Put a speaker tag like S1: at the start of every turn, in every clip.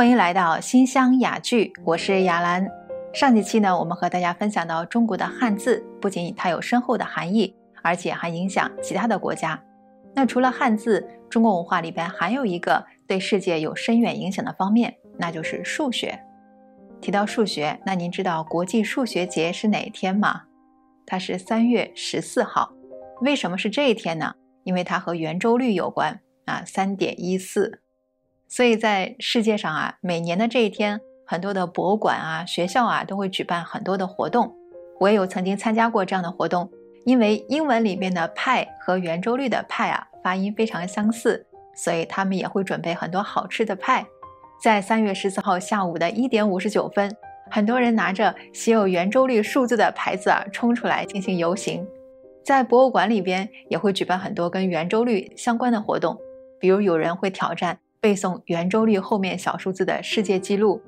S1: 欢迎来到新乡雅聚，我是雅兰。上几期呢，我们和大家分享到中国的汉字，不仅它有深厚的含义，而且还影响其他的国家。那除了汉字，中国文化里边还有一个对世界有深远影响的方面，那就是数学。提到数学，那您知道国际数学节是哪一天吗？它是三月十四号。为什么是这一天呢？因为它和圆周率有关啊，三点一四。所以在世界上啊，每年的这一天，很多的博物馆啊、学校啊都会举办很多的活动。我也有曾经参加过这样的活动，因为英文里面的派和圆周率的派啊发音非常相似，所以他们也会准备很多好吃的派。在三月十四号下午的一点五十九分，很多人拿着写有圆周率数字的牌子啊冲出来进行游行。在博物馆里边也会举办很多跟圆周率相关的活动，比如有人会挑战背诵圆周率后面小数字的世界纪录。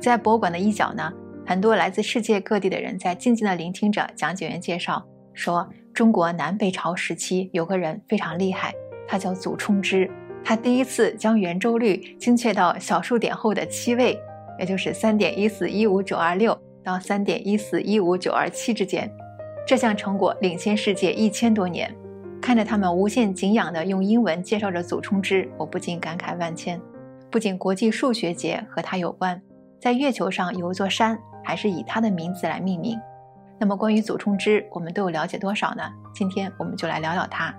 S1: 在博物馆的一角呢，很多来自世界各地的人在静静地聆听着讲解员介绍，说中国南北朝时期有个人非常厉害，他叫祖冲之，他第一次将圆周率精确到小数点后的七位，也就是三点一四一五九二六到三点一四一五九二七之间，这项成果领先世界一千多年。看着他们无限敬仰地用英文介绍着祖冲之，我不禁感慨万千。不仅国际数学节和他有关，在月球上有一座山，还是以他的名字来命名。那么关于祖冲之，我们都有了解多少呢？今天我们就来聊聊他。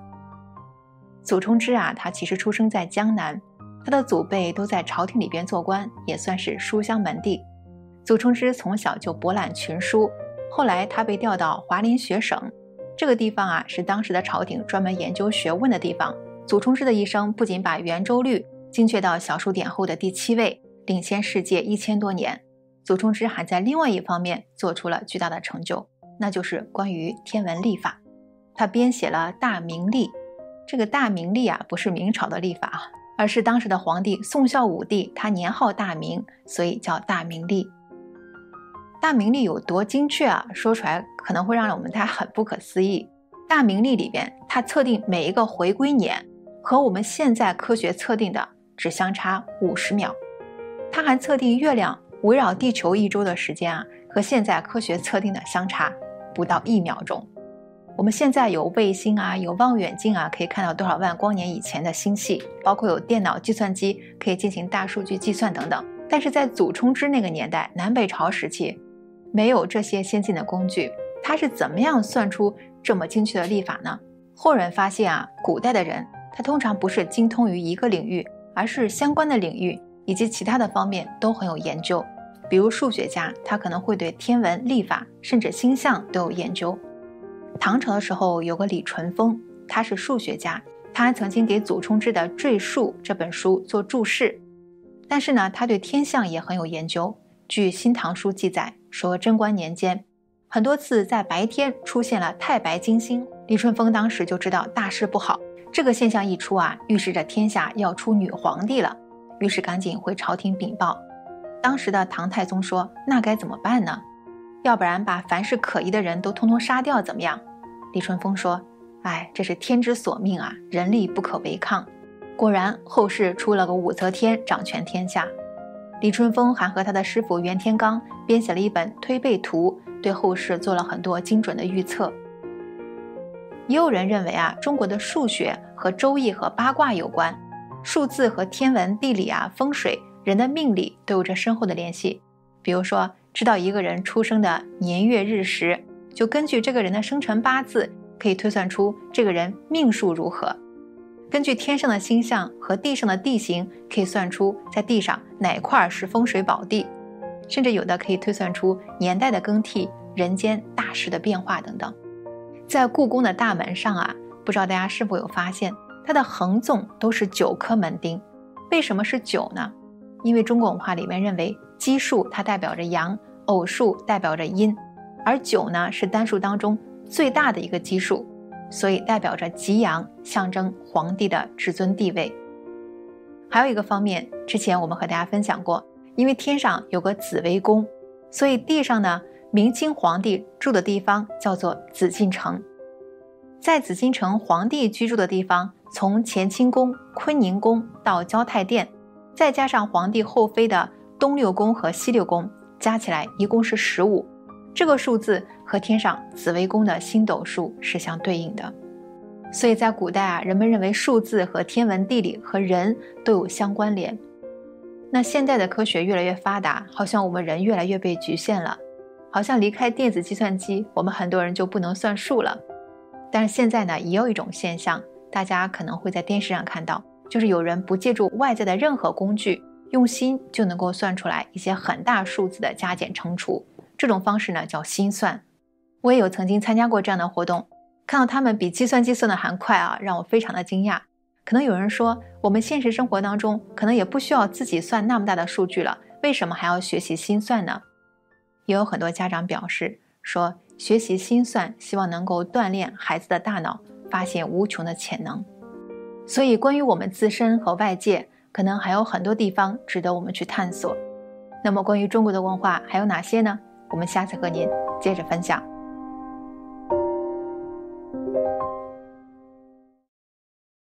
S1: 祖冲之啊，他其实出生在江南，他的祖辈都在朝廷里边做官，也算是书香门第。祖冲之从小就博览群书，后来他被调到华林学省。这个地方啊，是当时的朝廷专门研究学问的地方。祖冲之的一生不仅把圆周率精确到小数点后的第七位，领先世界一千多年，祖冲之还在另外一方面做出了巨大的成就，那就是关于天文历法。他编写了《大明历》，这个《大明历》啊，不是明朝的历法，而是当时的皇帝宋孝武帝，他年号大明，所以叫《大明历》。大明历有多精确啊？说出来可能会让我们大很不可思议。大明历里边，它测定每一个回归年，和我们现在科学测定的只相差五十秒。它还测定月亮围绕地球一周的时间啊，和现在科学测定的相差不到一秒钟。我们现在有卫星啊，有望远镜啊，可以看到多少万光年以前的星系，包括有电脑、计算机可以进行大数据计算等等。但是在祖冲之那个年代，南北朝时期。没有这些先进的工具，他是怎么样算出这么精确的历法呢？后人发现啊，古代的人他通常不是精通于一个领域，而是相关的领域以及其他的方面都很有研究。比如数学家，他可能会对天文、历法甚至星象都有研究。唐朝的时候有个李淳风，他是数学家，他曾经给祖冲之的《赘述》这本书做注释。但是呢，他对天象也很有研究。据《新唐书》记载。说贞观年间，很多次在白天出现了太白金星，李淳风当时就知道大事不好。这个现象一出啊，预示着天下要出女皇帝了，于是赶紧回朝廷禀报。当时的唐太宗说：“那该怎么办呢？要不然把凡是可疑的人都通通杀掉，怎么样？”李淳风说：“哎，这是天之所命啊，人力不可违抗。”果然，后世出了个武则天，掌权天下。李淳风还和他的师傅袁天罡编写了一本《推背图》，对后世做了很多精准的预测。也有人认为啊，中国的数学和周易和八卦有关，数字和天文、地理啊、风水、人的命理都有着深厚的联系。比如说，知道一个人出生的年月日时，就根据这个人的生辰八字，可以推算出这个人命数如何。根据天上的星象和地上的地形，可以算出在地上哪块是风水宝地，甚至有的可以推算出年代的更替、人间大事的变化等等。在故宫的大门上啊，不知道大家是否有发现，它的横纵都是九颗门钉。为什么是九呢？因为中国文化里面认为奇数它代表着阳，偶数代表着阴，而九呢是单数当中最大的一个奇数。所以代表着吉阳，象征皇帝的至尊地位。还有一个方面，之前我们和大家分享过，因为天上有个紫微宫，所以地上呢，明清皇帝住的地方叫做紫禁城。在紫禁城皇帝居住的地方，从乾清宫、坤宁宫到交泰殿，再加上皇帝后妃的东六宫和西六宫，加起来一共是十五。这个数字和天上紫微宫的星斗数是相对应的。所以在古代啊，人们认为数字和天文地理和人都有相关联。那现代的科学越来越发达，好像我们人越来越被局限了，好像离开电子计算机，我们很多人就不能算数了。但是现在呢，也有一种现象，大家可能会在电视上看到，就是有人不借助外在的任何工具，用心就能够算出来一些很大数字的加减乘除。这种方式呢叫心算。我也有曾经参加过这样的活动。看到他们比计算机算的还快啊，让我非常的惊讶。可能有人说，我们现实生活当中可能也不需要自己算那么大的数据了，为什么还要学习心算呢？也有很多家长表示说，学习心算希望能够锻炼孩子的大脑，发现无穷的潜能。所以，关于我们自身和外界，可能还有很多地方值得我们去探索。那么，关于中国的文化还有哪些呢？我们下次和您接着分享。